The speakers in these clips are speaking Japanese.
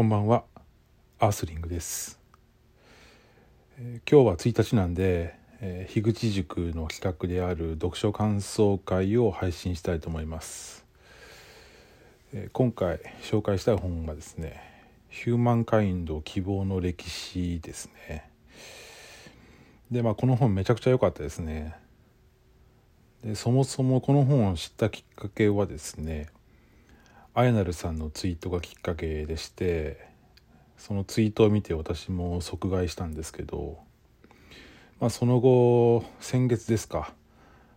こんばんは。アースリングです、えー、今日は1日なんで、えー、樋口塾の企画である読書感想会を配信したいと思います、えー、今回紹介したい本がですねヒューマンカインド希望の歴史ですね。でまあこの本めちゃくちゃ良かったですね。でそもそもこの本を知ったきっかけはですねあやなるさんのツイートがきっかけでしてそのツイートを見て私も即買いしたんですけど、まあ、その後先月ですか、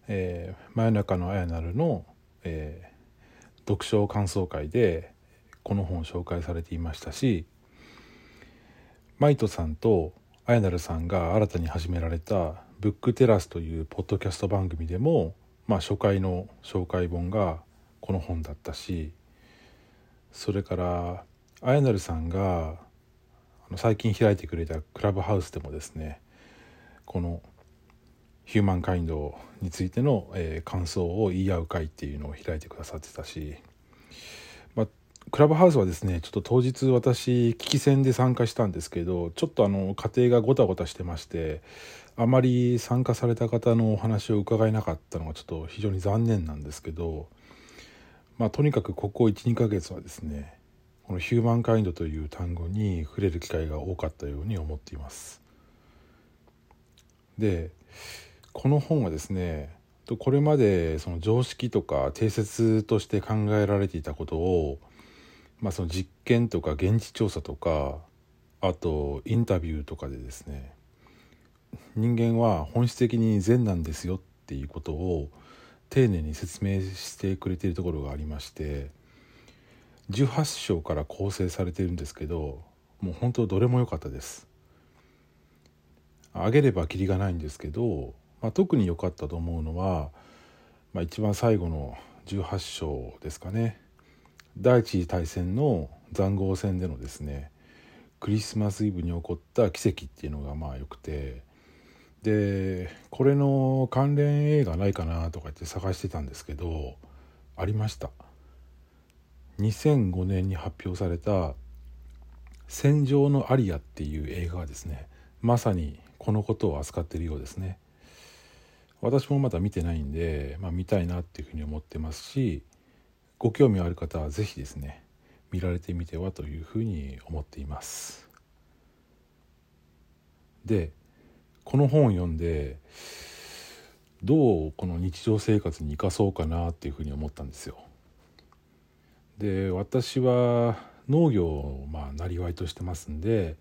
えー、真夜中のあやなるの、えー、読書感想会でこの本を紹介されていましたしマイトさんとあやなるさんが新たに始められた「ブックテラス」というポッドキャスト番組でも、まあ、初回の紹介本がこの本だったしそれからあやなるさんが最近開いてくれたクラブハウスでもですねこのヒューマンカインドについての、えー、感想を言い合う会っていうのを開いてくださってたし、まあ、クラブハウスはですねちょっと当日私聞き戦で参加したんですけどちょっとあの家庭がごたごたしてましてあまり参加された方のお話を伺えなかったのがちょっと非常に残念なんですけどまあ、とにかくここ12ヶ月はですねこのヒューマンカインドという単語に触れる機会が多かったように思っています。でこの本はですねこれまでその常識とか定説として考えられていたことを、まあ、その実験とか現地調査とかあとインタビューとかでですね人間は本質的に善なんですよっていうことを丁寧に説明してくれているところがありまして18章から構成されているんですけどもう本当どれも良かったです。あげればきりがないんですけど、まあ、特に良かったと思うのは、まあ、一番最後の18章ですかね第一次大戦の塹壕戦でのですねクリスマスイブに起こった奇跡っていうのがまあよくてでこれの関連映画ないかなとか言って探してたんですけどありました。2005年に発表された「戦場のアリア」っていう映画がですねまさにこのことを扱っているようですね。私もまだ見てないんで、まあ、見たいなっていうふうに思ってますしご興味ある方は是非ですね見られてみてはというふうに思っています。でこの本を読んでどうこの日常生活に生かそうかなっていうふうに思ったんですよ。で私は農業をまあなりわいとしてますんで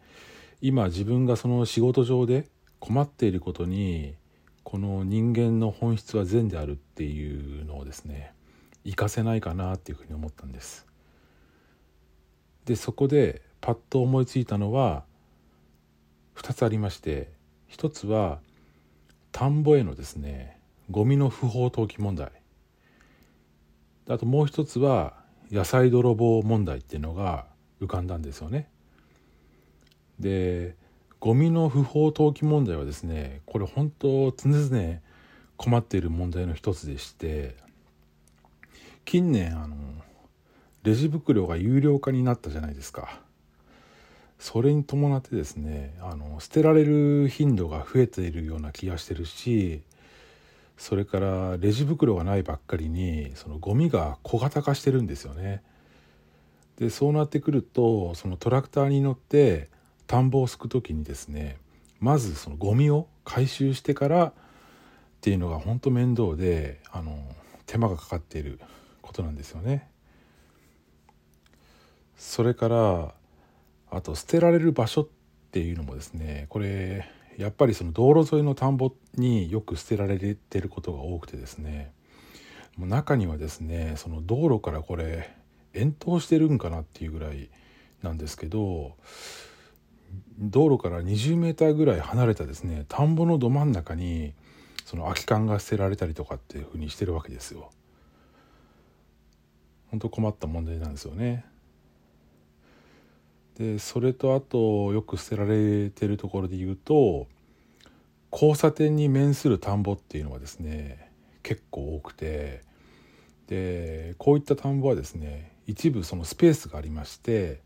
今自分がその仕事上で困っていることにこの人間の本質は善であるっていうのをですね活かせないかなっていうふうに思ったんです。でそこでパッと思いついたのは2つありまして一つは田んぼへのですねゴミの不法投棄問題あともう一つは野菜泥棒問題っていうのが浮かんだんですよね。でゴミの不法投棄問題はですねこれ本当常々困っている問題の一つでして近年あのレジ袋が有料化になったじゃないですか。それに伴ってですねあの捨てられる頻度が増えているような気がしてるしそれからレジ袋がないばっかりにそのゴミが小型化してるんですよね。でそうなってくるとそのトラクターに乗って田んぼをすく時にですねまずそのゴミを回収してからっていうのが本当面倒であの手間がかかっていることなんですよね。それからあと捨てられる場所っていうのもですねこれやっぱりその道路沿いの田んぼによく捨てられてることが多くてですねもう中にはですねその道路からこれ遠投してるんかなっていうぐらいなんですけど道路から20メーターぐらい離れたですね田んぼのど真ん中にその空き缶が捨てられたりとかっていうふうにしてるわけですよ。本当困った問題なんですよね。でそれとあとよく捨てられてるところで言うと交差点に面する田んぼっていうのはですね結構多くてでこういった田んぼはですね一部そのスペースがありまして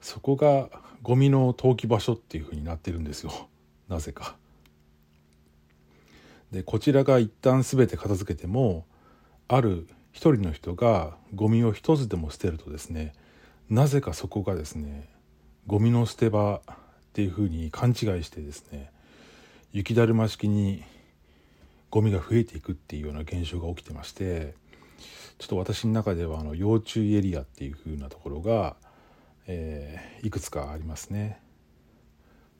そこがゴミの投棄場所っていうふうになってるんですよ なぜか。でこちらが一旦全て片付けてもある一人の人がゴミを一つでも捨てるとですねなぜかそこがですねゴミの捨て場っていうふうに勘違いしてですね雪だるま式にゴミが増えていくっていうような現象が起きてましてちょっと私の中ではあの要注意エリアっていうふうなところが、えー、いくつかありますね。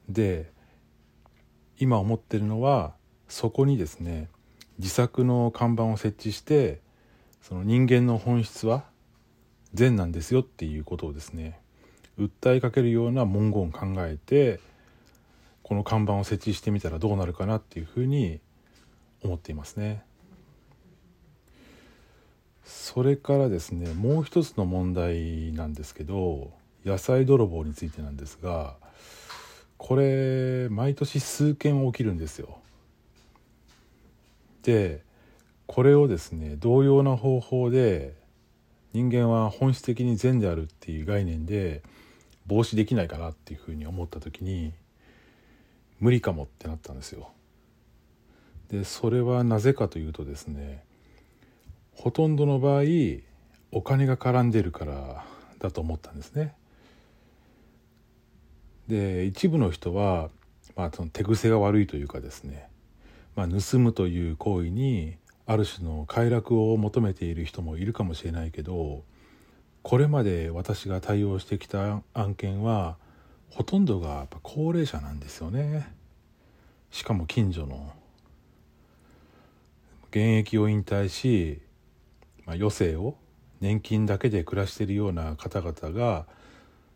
で今思ってるのはそこにですね自作の看板を設置してその人間の本質は善なんですよっていうことをですね訴えかけるような文言を考えてこの看板を設置してみたらどうなるかなっていうふうに思っていますね。それからですねもう一つの問題なんですけど野菜泥棒についてなんですがこれ毎年数件起きるんですよ。でこれをですね同様な方法で人間は本質的に善であるっていう概念で防止できないかなっていうふうに思った時に無理かもってなったんですよ。でそれはなぜかというとですねほとんどの場合お金が絡んでるからだと思ったんですね。で一部の人は、まあ、その手癖が悪いというかですね、まあ、盗むという行為にある種の快楽を求めている人もいるかもしれないけどこれまで私が対応してきた案件はほとんどがやっぱ高齢者なんですよね。しかも近所の現役を引退し、まあ、余生を年金だけで暮らしているような方々が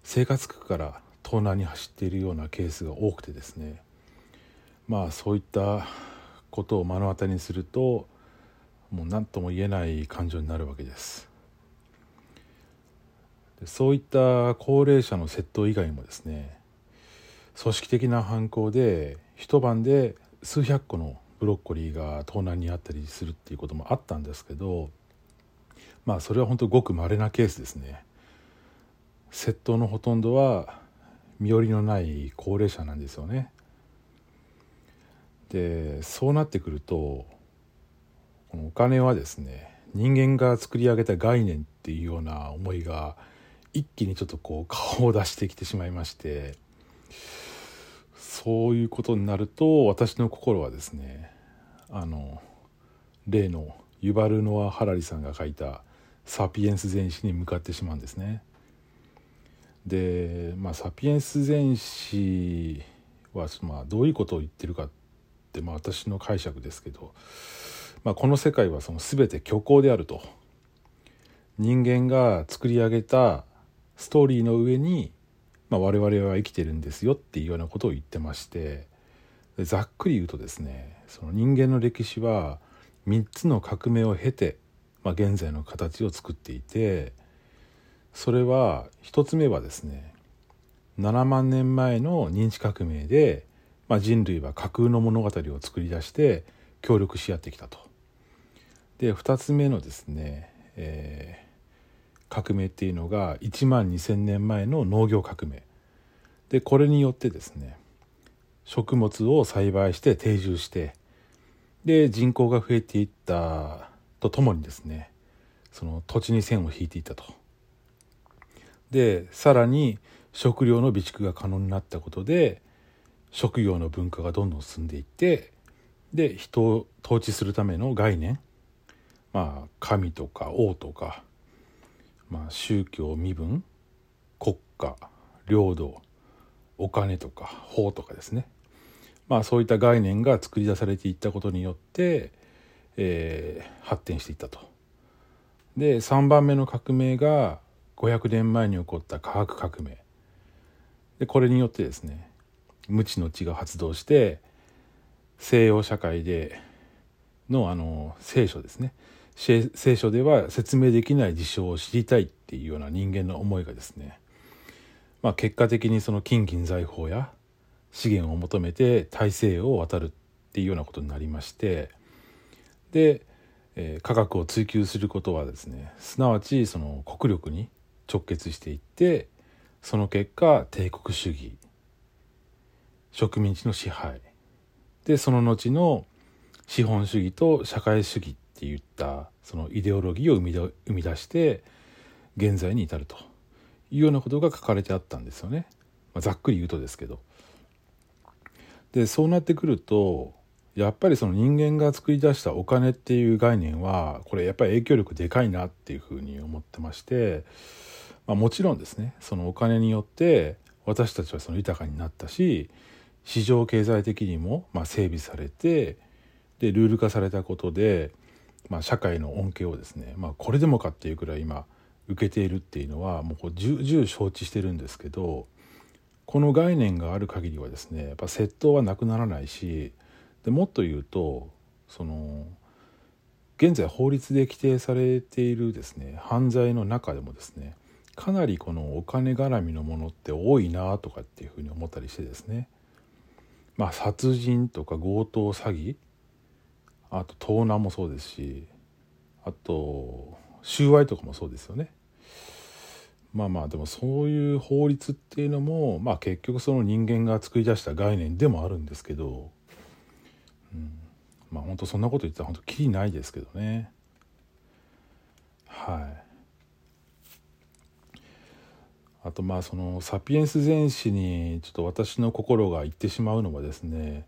生活苦から盗難に走っているようなケースが多くてですね。まあそういったことを目の当たりにするともう何とも言えない感情になるわけです。でそういった高齢者の窃盗以外もですね組織的な犯行で一晩で数百個のブロッコリーが盗難にあったりするっていうこともあったんですけどまあそれは本当ごく稀なケースですね。窃盗のほとんどは身寄りのない高齢者なんですよね。でそうなってくるとこのお金はですね人間が作り上げた概念っていうような思いが一気にちょっとこう顔を出してきてしまいましてそういうことになると私の心はですねあの例のユバル・ノア・ハラリさんが書いた「サピエンス全史」に向かってしまうんですね。で、まあ、サピエンス全史は、まあ、どういうことを言ってるかって、まあ、私の解釈ですけどまあ、この世界はその全て虚構であると人間が作り上げたストーリーの上に、まあ、我々は生きてるんですよっていうようなことを言ってましてざっくり言うとですねその人間の歴史は3つの革命を経て、まあ、現在の形を作っていてそれは1つ目はですね7万年前の認知革命で、まあ、人類は架空の物語を作り出して協力し合ってきたと。で2つ目のですね、えー、革命っていうのが1万2,000年前の農業革命でこれによってですね食物を栽培して定住してで人口が増えていったとともにですねその土地に線を引いていたと。でさらに食料の備蓄が可能になったことで食業の文化がどんどん進んでいってで人を統治するための概念まあ神とか王とか、まあ、宗教身分国家領土お金とか法とかですね。まあそういった概念が作り出されていったことによって、えー、発展していったと。で3番目の革命が500年前に起こった科学革命。でこれによってですね無知の知が発動して西洋社会でのあの聖書ですね。聖書では説明できない事象を知りたいっていうような人間の思いがですね、まあ、結果的にその金銀財宝や資源を求めて大西洋を渡るっていうようなことになりましてで、えー、科学を追求することはですねすなわちその国力に直結していってその結果帝国主義植民地の支配でその後の資本主義と社会主義っっていったそのイデオロギーを生み生み出して現在に至るというようなことが書かれてあったんですよね、まあ、ざっくり言うとですけど。でそうなってくるとやっぱりその人間が作り出したお金っていう概念はこれやっぱり影響力でかいなっていうふうに思ってまして、まあ、もちろんですねそのお金によって私たちはその豊かになったし市場経済的にもま整備されてでルール化されたことで、まあ、社会の恩恵をですね、まあ、これでもかっていうくらい今受けているっていうのはもうこう重々承知してるんですけどこの概念がある限りはですねやっぱ窃盗はなくならないしでもっと言うとその現在法律で規定されているですね犯罪の中でもですねかなりこのお金絡みのものって多いなとかっていうふうに思ったりしてですねまあ殺人とか強盗詐欺あと盗難もそうですしあと収賄とかもそうですよね。まあまあでもそういう法律っていうのもまあ結局その人間が作り出した概念でもあるんですけどうん、まあ本当そんなこと言ったら本当きりないですけどね。はい。あとまあその「サピエンス全史」にちょっと私の心がいってしまうのはですね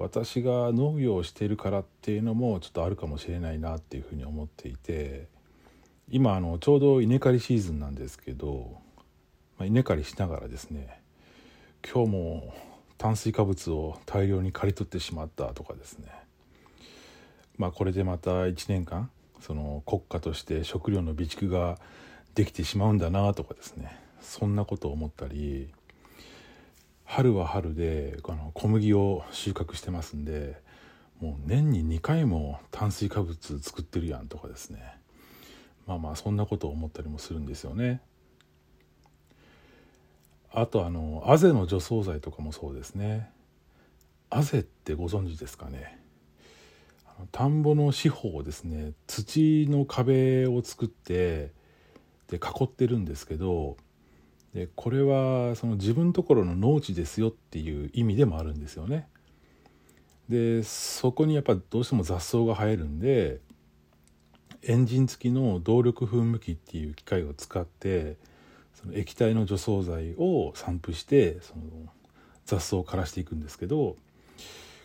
私が農業をしているからっていうのもちょっとあるかもしれないなっていうふうに思っていて今あのちょうど稲刈りシーズンなんですけど、まあ、稲刈りしながらですね今日も炭水化物を大量に刈り取ってしまったとかですね。まあこれでまた1年間その国家として食料の備蓄ができてしまうんだなとかですねそんなことを思ったり春は春であの小麦を収穫してますんでもう年に2回も炭水化物作ってるやんとかですね。まあまあそんなことを思ったりもするんですよね。あとあのアゼの除草剤とかもそうですね。アゼってご存知ですかね。田んぼの四方をですね土の壁を作ってで囲ってるんですけどでこれはその自分ところの農地ですよっていう意味でもあるんですよね。でそこにやっぱどうしても雑草が生えるんでエンジン付きの動力噴霧器っていう機械を使ってその液体の除草剤を散布してその雑草を枯らしていくんですけど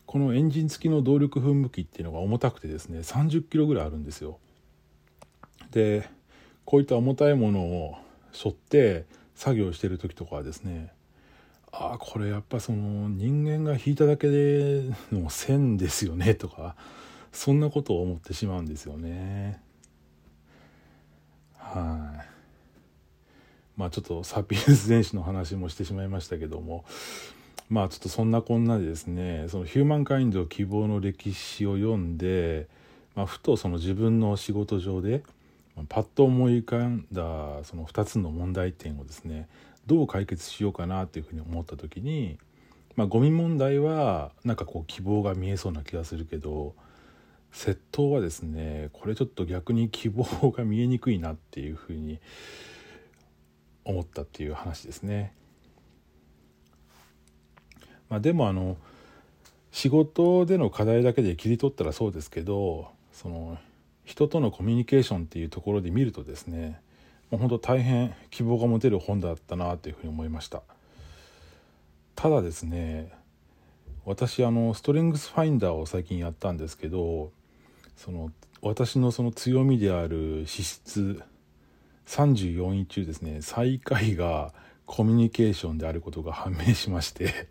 このエンジン付きの動力噴霧器っていうのが重たくてですね30キロぐらいあるんですよ。でこういった重たいものを背負って作業してる時とかはですねああこれやっぱその人間が引いただけでの線ですよねとかそんなことを思ってしまうんですよね。はい、まあちょっとサピエンス全史の話もしてしまいましたけどもまあちょっとそんなこんなでですねそのヒューマンカインド希望の歴史を読んで、まあ、ふとその自分の仕事上でパッと思い浮かんだその2つの問題点をですねどう解決しようかなっていうふうに思った時に、まあ、ゴミ問題はなんかこう希望が見えそうな気がするけど窃盗はですねこれちょっと逆に希望が見えにくいなっていうふうに思ったっていう話ですね。まあ、でもあの仕事での課題だけで切り取ったらそうですけどその人とのコミュニケーションっていうところで見るとですねもう本当大変希望が持てる本だったなというふうに思いました。ただですね私あのストレングスファインダーを最近やったんですけどその私のその強みである資質34位中ですね最下位がコミュニケーションであることが判明しまして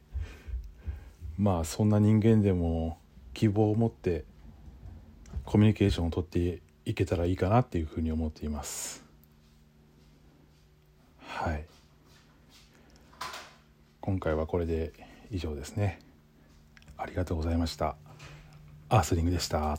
まあそんな人間でも希望を持ってコミュニケーションをとっていけたらいいかなっていうふうに思っています。はい。今回はこれで以上ですね。ありがとうございました。アースリングでした。